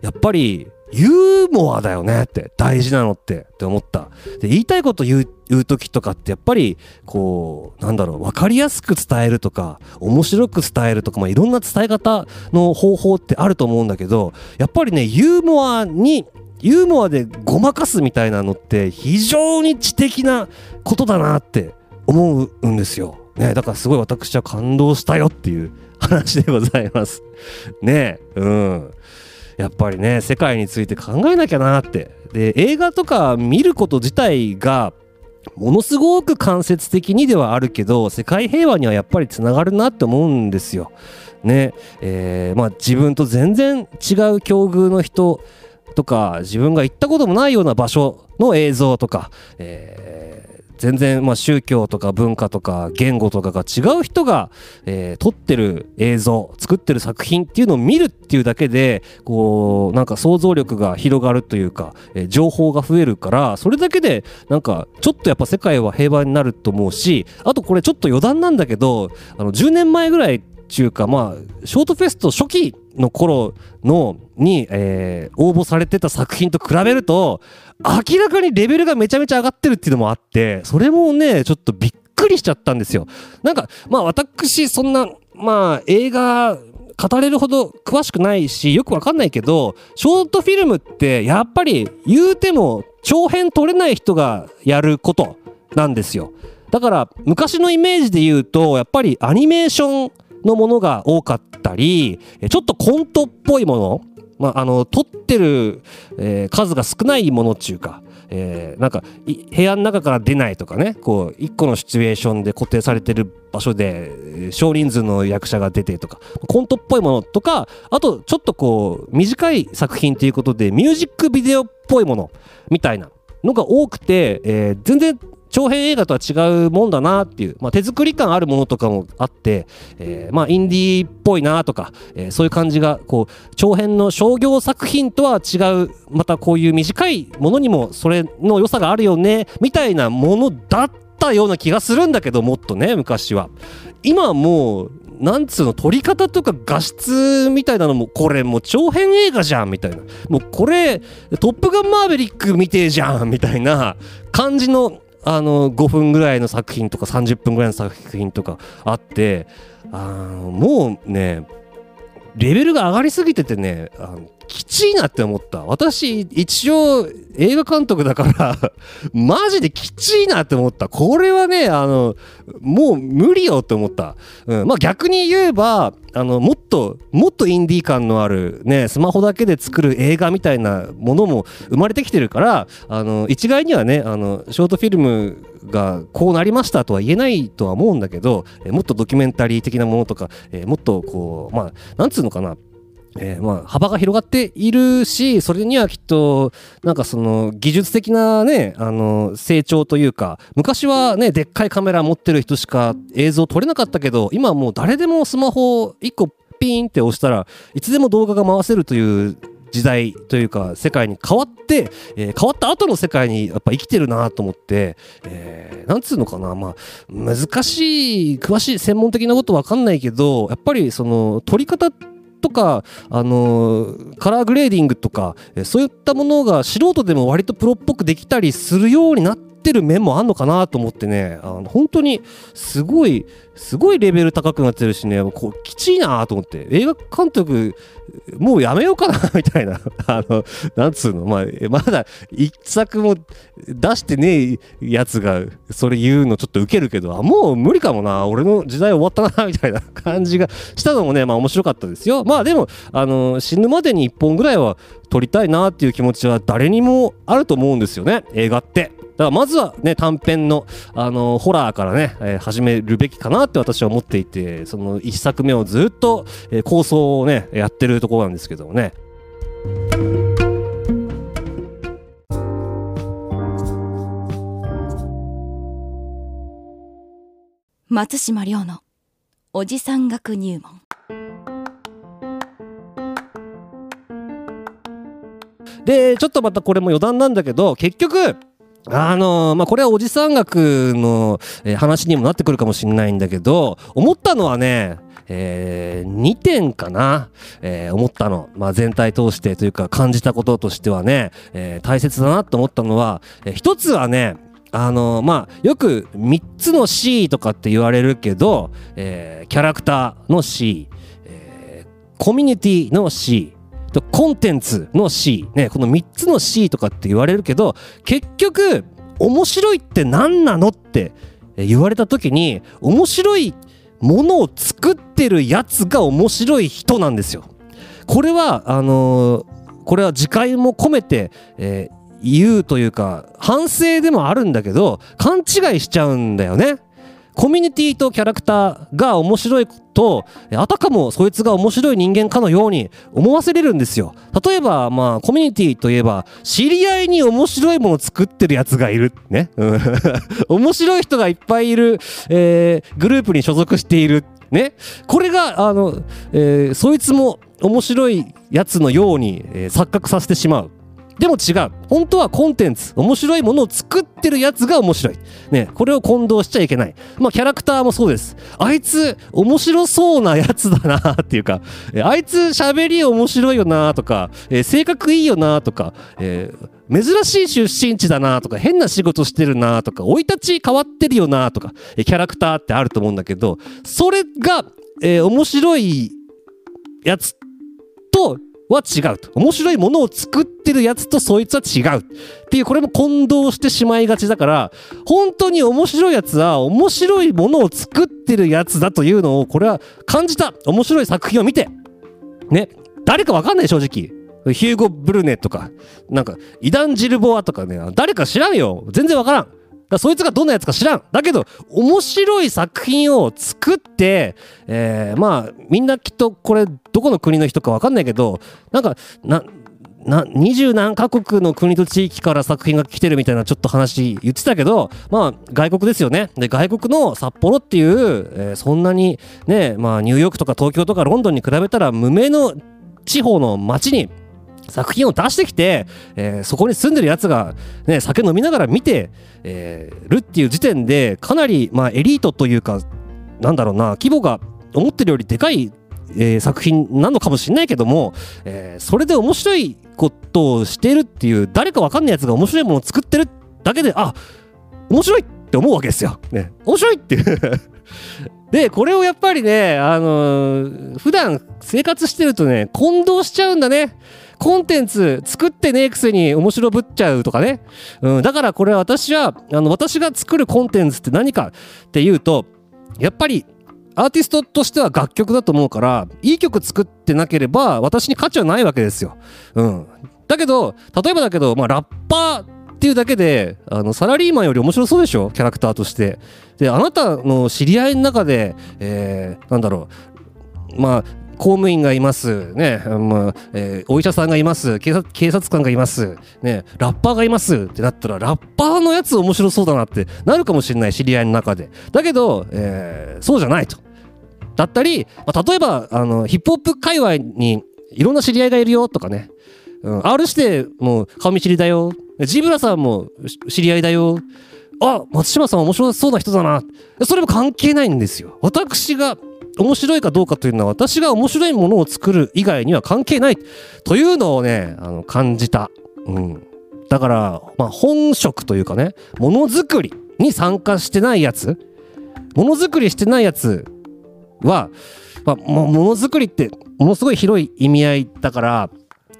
やっぱりユーモアだよねって大事なのってって思ったで言いたいこと言う言う時とかってやっぱりこうなんだろう分かりやすく伝えるとか面白く伝えるとか、まあ、いろんな伝え方の方法ってあると思うんだけどやっぱりねユーモアにユーモアでごまかすみたいなのって非常に知的なことだなって思うんですよ。ね、だからすごい私は感動したよっていう話でございます。ねうん。やっぱりね世界について考えなきゃなってで映画とか見ること自体がものすごく間接的にではあるけど世界平和にはやっぱりつながるなって思うんですよ。ねえーまあ自分と全然違う境遇の人とか自分が行ったこともないような場所の映像とか、えー全然まあ宗教とか文化とか言語とかが違う人が、えー撮ってる映像作ってる作品っていうのを見るっていうだけでこうなんか想像力が広がるというか、えー情報が増えるからそれだけでなんかちょっとやっぱ世界は平和になると思うしあとこれちょっと余談なんだけどあの10年前ぐらいっていうかまあショートフェスト初期の頃のに、えー応募されてた作品と比べると明らかにレベルがめちゃめちゃ上がってるっていうのもあってそれもねちょっとびっくりしちゃったんですよ。なんかまあ私そんなまあ映画語れるほど詳しくないしよくわかんないけどショートフィルムってやっぱり言うても長編撮れない人がやることなんですよ。だから昔のイメージで言うとやっぱりアニメーションのものが多かったりちょっとコントっぽいものまあ、あの撮ってる、えー数が少ないものっていうか、えーなんか部屋の中から出ないとかねこう一個のシチュエーションで固定されてる場所で少人数の役者が出てとかコントっぽいものとかあとちょっとこう短い作品ということでミュージックビデオっぽいものみたいなのが多くて、えー全然長編映画とは違うもんだなっていう、まあ、手作り感あるものとかもあって、えーまあインディーっぽいなとか、えーそういう感じがこう長編の商業作品とは違うまたこういう短いものにもそれの良さがあるよねみたいなものだったような気がするんだけどもっとね昔は。今もうなんつうの撮り方とか画質みたいなのもこれもう長編映画じゃんみたいな。もうこれ「トップガンマーヴェリック」見てえじゃんみたいな感じのあの5分ぐらいの作品とか30分ぐらいの作品とかあってあもうねレベルが上がりすぎててねあのきちいなって思った。私一応映画監督だから マジできちいなって思った。これはねあのもう無理よって思った、うん、まあ逆に言えばあのもっともっとインディー感のあるねスマホだけで作る映画みたいなものも生まれてきてるからあの一概にはねあのショートフィルムがこうなりましたとは言えないとは思うんだけどえもっとドキュメンタリー的なものとかえもっとこうまあなんつうのかな。えーまあ幅が広がっているしそれにはきっとなんかその技術的なねあの成長というか昔はねでっかいカメラ持ってる人しか映像撮れなかったけど今はもう誰でもスマホ1個ピーンって押したらいつでも動画が回せるという時代というか世界に変わって、えー変わった後の世界にやっぱ生きてるなと思って、えーなんつうのかなまあ難しい詳しい専門的なことわかんないけどやっぱりその撮り方ってとか、あのーカラーグレーディングとか、えそういったものが素人でも割とプロっぽくできたりするようになっててる面もあんのかなと思ってねあの本当にすごいすごいレベル高くなってるしねこうきちいなと思って映画監督もうやめようかな みたいなあのなんつうのまあまだ一作も出してねえやつがそれ言うのちょっとウケるけどもう無理かもな俺の時代終わったな みたいな感じがしたのもねまあ面白かったですよ。まあでもあの死ぬまでに1本ぐらいは撮りたいなっていう気持ちは誰にもあると思うんですよね映画って。だからまずはね短編のあのホラーからね、えー始めるべきかなって私は思っていてその1作目をずっと、えー構想をねやってるところなんですけどもね。松島亮のおじさん学入門。でちょっとまたこれも余談なんだけど結局あのまあこれはおじさん学の、えー話にもなってくるかもしれないんだけど思ったのはねえ2点かな、えー思ったの、まあ、全体通してというか感じたこととしてはね、えー大切だなと思ったのは、えー一つはねあのまあよく3つの C とかって言われるけど、えーキャラクターの C、えーコミュニティの C コンテンツの C、ね、この3つの C とかって言われるけど結局面白いって何なのって言われた時に面白いものを作ってるやつが面白い人なんですよ。これはあのーこれは自戒も込めて、えー言うというか反省でもあるんだけど勘違いしちゃうんだよね。コミュニティとキャラクターが面白いとあたかもそいつが面白い人間かのように思わせれるんですよ。例えばまあコミュニティといえば知り合いに面白いものを作ってるやつがいる。ね、面白い人がいっぱいいる、えーグループに所属している。ね。これがあの、えーそいつも面白いやつのように、えー錯覚させてしまう。でも違う。本当はコンテンツ面白いものを作ってるやつが面白い。ねこれを混同しちゃいけない。まあキャラクターもそうです。あいつ面白そうなやつだなっていうかえあいつ喋り面白いよなとか、え性格いいよなとか、えー珍しい出身地だなとか変な仕事してるなとか生い立ち変わってるよなとかキャラクターってあると思うんだけどそれが、えー面白いやつとは違う。と面白いものを作ってるやつとそいつは違う。っていうこれも混同してしまいがちだから本当に面白いやつは面白いものを作ってるやつだというのをこれは感じた。面白い作品を見て。ね。誰かわかんない正直。ヒューゴ・ブルネとか。なんかイダン・ジルボアとかね。誰か知らんよ。全然わからん。だそいつがどんなやつか知らん。だけど面白い作品を作って、えーまあみんなきっとこれどこの国の人かわかんないけどなんかなな二十何カ国の国と地域から作品が来てるみたいなちょっと話言ってたけどまあ外国ですよね。で外国の札幌っていう、えーそんなにねまあニューヨークとか東京とかロンドンに比べたら無名の地方の街に作品を出してきて、えーそこに住んでるやつが、ね、酒飲みながら見て、えーるっていう時点でかなり、まあ、エリートというかなんだろうな規模が思ってるよりでかい、えー作品なのかもしれないけども、えそれで面白いことをしてるっていう誰かわかんないやつが面白いものを作ってるだけであ面白いって思うわけですよ。ね、面白いっていう でこれをやっぱりね、あのー普段生活してるとね混同しちゃうんだね。コンテンツ作ってねえくせに面白ぶっちゃうとかね。うん、だからこれ私はあの私が作るコンテンツって何かっていうとやっぱりアーティストとしては楽曲だと思うからいい曲作ってなければ私に価値はないわけですよ。うん、だけど例えばだけど、まあ、ラッパーっていうだけであのサラリーマンより面白そうでしょ？キャラクターとして。であなたの知り合いの中で、えーなんだろうまあ公務員がいます、ねまあえーお医者さんがいます。警察警察官がいます、ね、ラッパーがいます。ってなったらラッパーのやつ面白そうだなってなるかもしれない知り合いの中で。だけど、えーそうじゃないと。だったり、まあ、例えばあのヒップホップ界隈にいろんな知り合いがいるよとかね、うん、R してもう顔見知りだよ。ジブラさんも知り合いだよ。あ松島さん面白そうな人だな。それも関係ないんですよ。私が面白いかどうかというのは私が面白いものを作る以外には関係ないというのをねあの感じた、うん、だから、まあ、本職というかねものづくりに参加してないやつものづくりしてないやつは、まあ、ものづくりってものすごい広い意味合いだから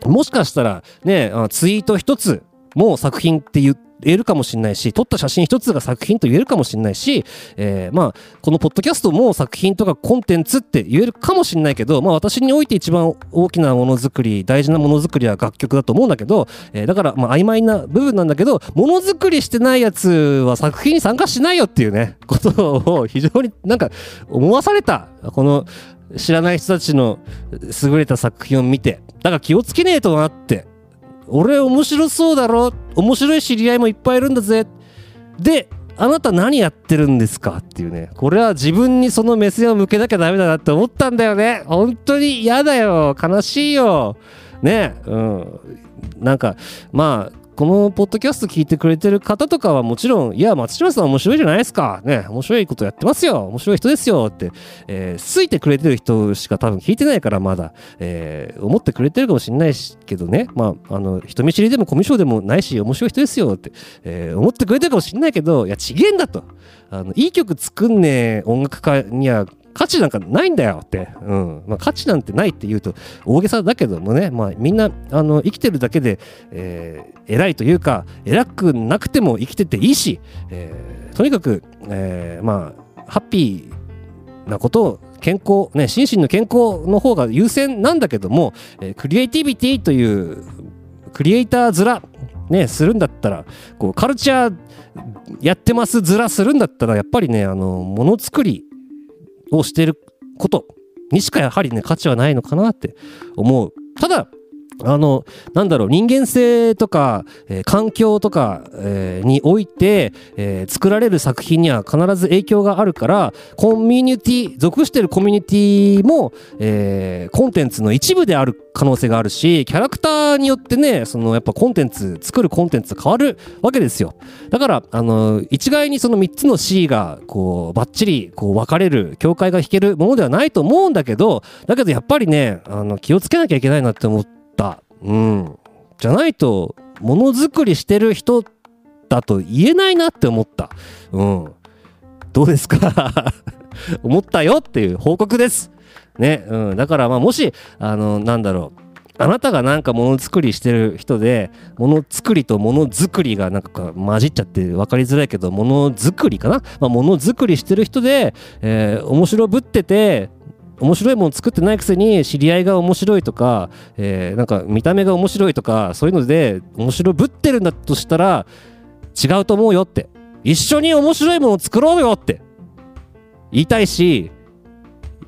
もしかしたらねツイート一つもう作品って言ってえるかもしれないし撮った写真一つが作品と言えるかもしれないし、えーまあこのポッドキャストも作品とかコンテンツって言えるかもしれないけど、まあ、私において一番大きなものづくり大事なものづくりは楽曲だと思うんだけど、えーだからまあ曖昧な部分なんだけどものづくりしてないやつは作品に参加しないよっていうねことを非常になんか思わされたこの知らない人たちの優れた作品を見てだから気をつけねえとなって俺面白そうだろ？面白い知り合いもいっぱいいるんだぜ。であなた何やってるんですか？っていうね。これは自分にその目線を向けなきゃダメだなって思ったんだよね。本当に嫌だよ。悲しいよ。ね。うん。なんかまあこのポッドキャスト聞いてくれてる方とかはもちろんいや松島さん面白いじゃないですか。ね面白いことやってますよ。面白い人ですよって、えー、ついてくれてる人しか多分聞いてないからまだ、えー思ってくれてるかもしれないしけどね。まああの人見知りでもコミュ障でもないし面白い人ですよって、えー思ってくれてるかもしれないけどいやちげえんだと。あのいい曲作んねえ音楽家には価値なんかないんだよって、うん。まあ、価値なんてないって言うと大げさだけどもね、まあ、みんなあの生きてるだけで、えー偉いというか偉くなくても生きてていいし、えーとにかく、えーまあハッピーなことを健康ね心身の健康の方が優先なんだけども、えークリエイティビティというクリエイター面ねするんだったらこうカルチャーやってます面するんだったらやっぱりねあのものづくりをしていることにしかやはりね価値はないのかなって思う。ただあのなんだろう人間性とか、えー環境とか、えーにおいて、えー作られる作品には必ず影響があるからコミュニティ属してるコミュニティも、えコンテンツの一部である可能性があるしキャラクターによってねそのやっぱコンテンツ作るコンテンツ変わるわけですよ。だからあの一概にその3つの C がこうバッチリこう分かれる境界が引けるものではないと思うんだけどだけどやっぱりねあの気をつけなきゃいけないなって思ったうん。じゃないとものづくりしてる人だと言えないなって思った。うん。どうですか？思ったよっていう報告です。ね、うん、だからまあもしあのなんだろう。あなたがなんかものづくりしてる人でものづくりとものづくりがなんか混じっちゃって分かりづらいけどものづくりかな、ものづくりしてる人で、えー面白ぶってて面白いもの作ってないくせに知り合いが面白いとか、えーなんか見た目が面白いとかそういうので面白ぶってるんだとしたら違うと思うよって。一緒に面白いものを作ろうよって。言いたいし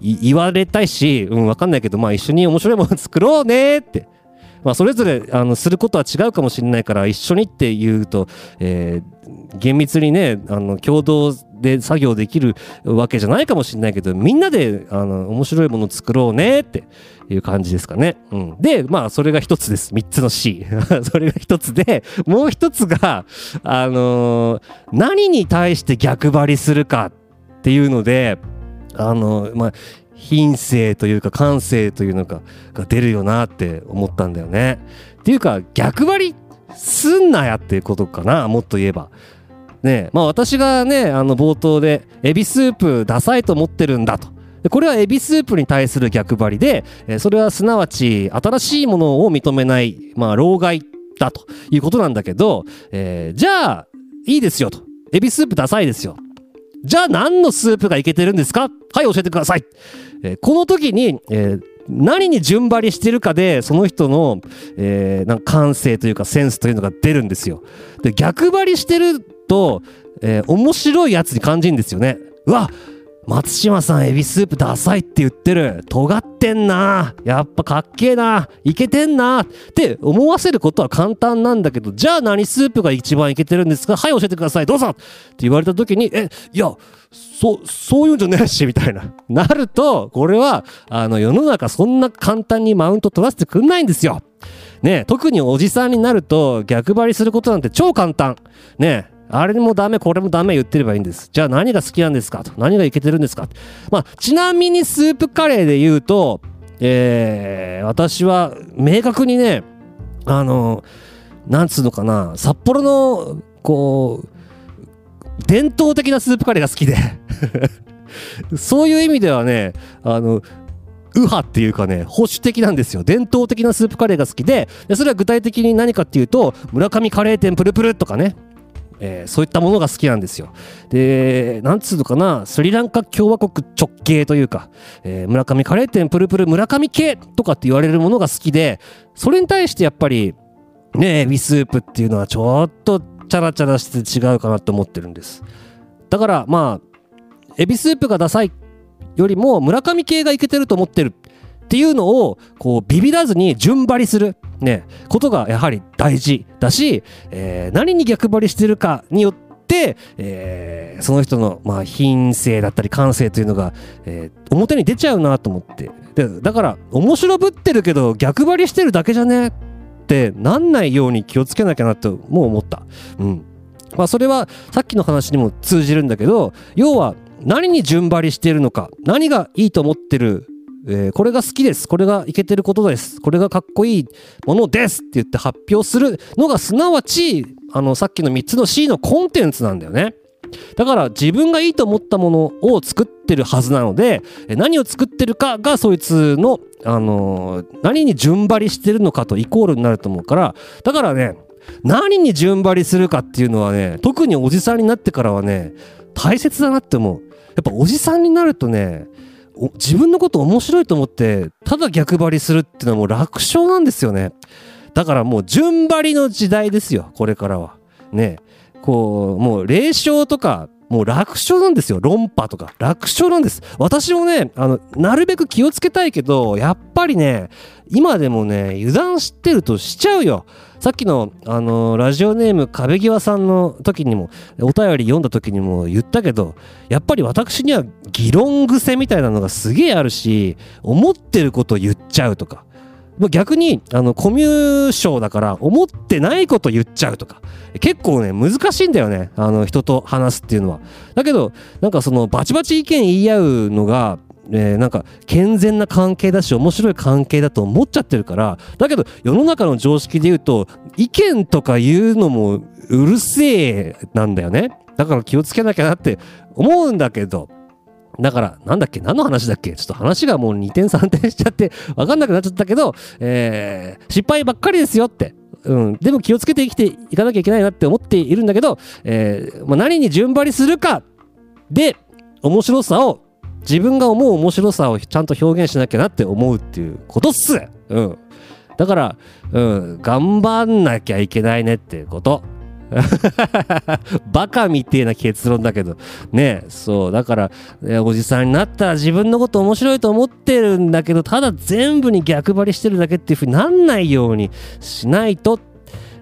言われたいし、うん、わかんないけど、まあ一緒に面白いもの作ろうねって。まあ、それぞれあのすることは違うかもしれないから一緒にっていうと、えー厳密にねあの共同で作業できるわけじゃないかもしれないけどみんなであの面白いものを作ろうねっていう感じですかね。うん、でまあそれが一つです。3つの C それが一つでもう一つがあのー何に対して逆張りするかっていうのであのまあ品性というか感性というのかが出るよなって思ったんだよね。っていうか逆張りすんなやっていうことかなもっと言えば。ねえまあ私がねあの冒頭でエビスープダサいと思ってるんだと。これはエビスープに対する逆張りで、えそれはすなわち新しいものを認めない、まあ、老害だということなんだけど、えーじゃあいいですよと。エビスープダサいですよ。じゃあ何のスープがいけてるんですか？はい、教えてください。えーこの時に、えー何に順張りしてるかで、その人の、えーなんか感性というかセンスというのが出るんですよ。で、逆張りしてると、えー面白いやつに感じるんですよね。うわ松島さんエビスープダサいって言ってる。尖ってんな。やっぱかっけえな。いけてんな。って思わせることは簡単なんだけど。じゃあ何スープが一番いけてるんですか？はい教えてください。どうぞ。って言われた時にえいやそそういうんじゃねえしみたいな。なるとこれはあの世の中そんな簡単にマウント取らせてくんないんですよ。ね特におじさんになると逆張りすることなんて超簡単。ねあれもダメこれもダメ言ってればいいんです。じゃあ何が好きなんですか？と何がいけてるんですか？まあちなみにスープカレーで言うとえー私は明確にねあのなんつうのかな札幌のこう伝統的なスープカレーが好きで。そういう意味ではねあの右派っていうかね保守的なんですよ。伝統的なスープカレーが好きで。でそれは具体的に何かっていうと村上カレー店プルプルとかね。えーそういったものが好きなんですよ。で、なんつうのかな、スリランカ共和国直系というか、えー村上カレー店プルプル村上系とかって言われるものが好きで、それに対してやっぱり、ね、エビスープっていうのはちょっとチャラチャラして違うかなと思ってるんです。だからまあ、エビスープがダサいよりも村上系がいけてると思ってるっていうのをこうビビらずに順張りする、ね、ことがやはり大事だし、えー何に逆張りしてるかによって、えーその人の、まあ、品性だったり感性というのが、えー表に出ちゃうなと思って。でだから面白ぶってるけど逆張りしてるだけじゃね？ってなんないように気をつけなきゃなともう思った。うん。まあ、それはさっきの話にも通じるんだけど要は何に順張りしているのか何がいいと思ってる、えーこれが好きです。これがいけてることです。これがかっこいいものですって言って発表するのがすなわちあのさっきの3つの C のコンテンツなんだよね。だから自分がいいと思ったものを作ってるはずなので何を作ってるかがそいつの、あのー何に順張りしてるのかとイコールになると思うから。だからね何に順張りするかっていうのはね特におじさんになってからはね大切だなって思う。やっぱおじさんになるとね自分のこと面白いと思ってただ逆張りするっていうのはもう楽勝なんですよね。だからもう順張りの時代ですよこれからは。ね。こうもう霊障とかもう楽勝なんですよ。論破とか。楽勝なんです。私もねあのなるべく気をつけたいけどやっぱりね今でもね油断してるとしちゃうよ。さっきの、あのラジオネーム壁際さんの時にもお便り読んだ時にも言ったけどやっぱり私には議論癖みたいなのがすげえあるし思ってること言っちゃうとか。逆にあのコミュ障だから思ってないこと言っちゃうとか結構ね難しいんだよねあの人と話すっていうのは。だけどなんかそのバチバチ意見言い合うのがえーなんか健全な関係だし面白い関係だと思っちゃってるからだけど世の中の常識で言うと意見とか言うのもうるせえなんだよね。だから気をつけなきゃなって思うんだけど。だから、なんだっけ何の話だっけ？ちょっと話がもう2点3点しちゃって、わかんなくなっちゃったけど、えー失敗ばっかりですよって。うん。でも気をつけて生きていかなきゃいけないなって思っているんだけど、えーまあ、何に順張りするかで、面白さを、自分が思う面白さをちゃんと表現しなきゃなって思うっていうことっす。うん。だから、うん、頑張んなきゃいけないねっていうこと。バカみてえな結論だけど。ねそう。だからおじさんになったら自分のこと面白いと思ってるんだけどただ全部に逆張りしてるだけっていうふうになんないようにしないと。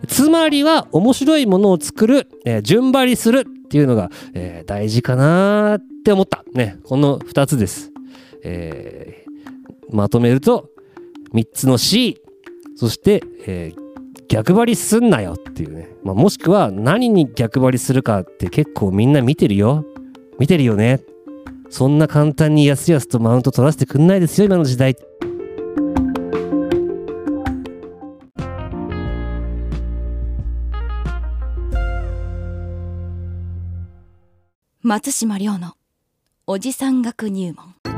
つまりは面白いものを作る、えー順張りするっていうのが、えー大事かなって思った。ねこの2つです、えーまとめると3つの C そして、えー逆張りすんなよっていうね、まあ、もしくは何に逆張りするかって結構みんな見てるよ。見てるよね。そんな簡単にやすやすとマウント取らせてくんないですよ今の時代。松島亮のおじさん学入門。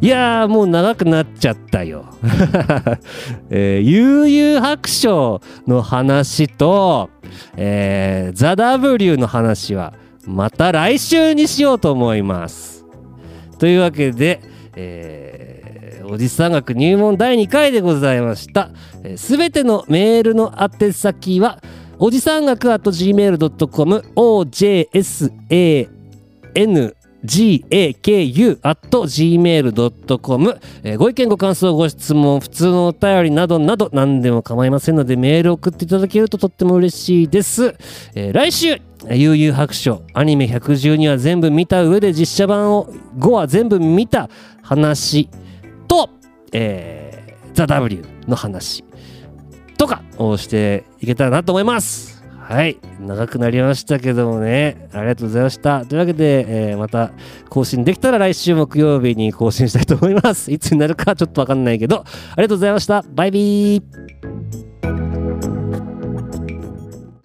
いやーもう長くなっちゃったよ。えー、悠々白書の話と、えー、ザ・ W の話はまた来週にしようと思います。というわけで、えーおじさん学入門第2回でございました。すべ、てのメールの宛先は、おじさん学 at gmail.com、ojsan gaku.gmail.com、えーご意見ご感想ご質問普通のお便りなどなど何でも構いませんのでメール送っていただけるととっても嬉しいです、えー来週悠々白書アニメ112話全部見た上で実写版を5話全部見た話と、えー、ザ・ W の話とかをしていけたらなと思います。はい。長くなりましたけどもね。ありがとうございました。というわけで、えーまた更新できたら来週木曜日に更新したいと思います。いつになるかちょっとわかんないけど、ありがとうございました。バイビー。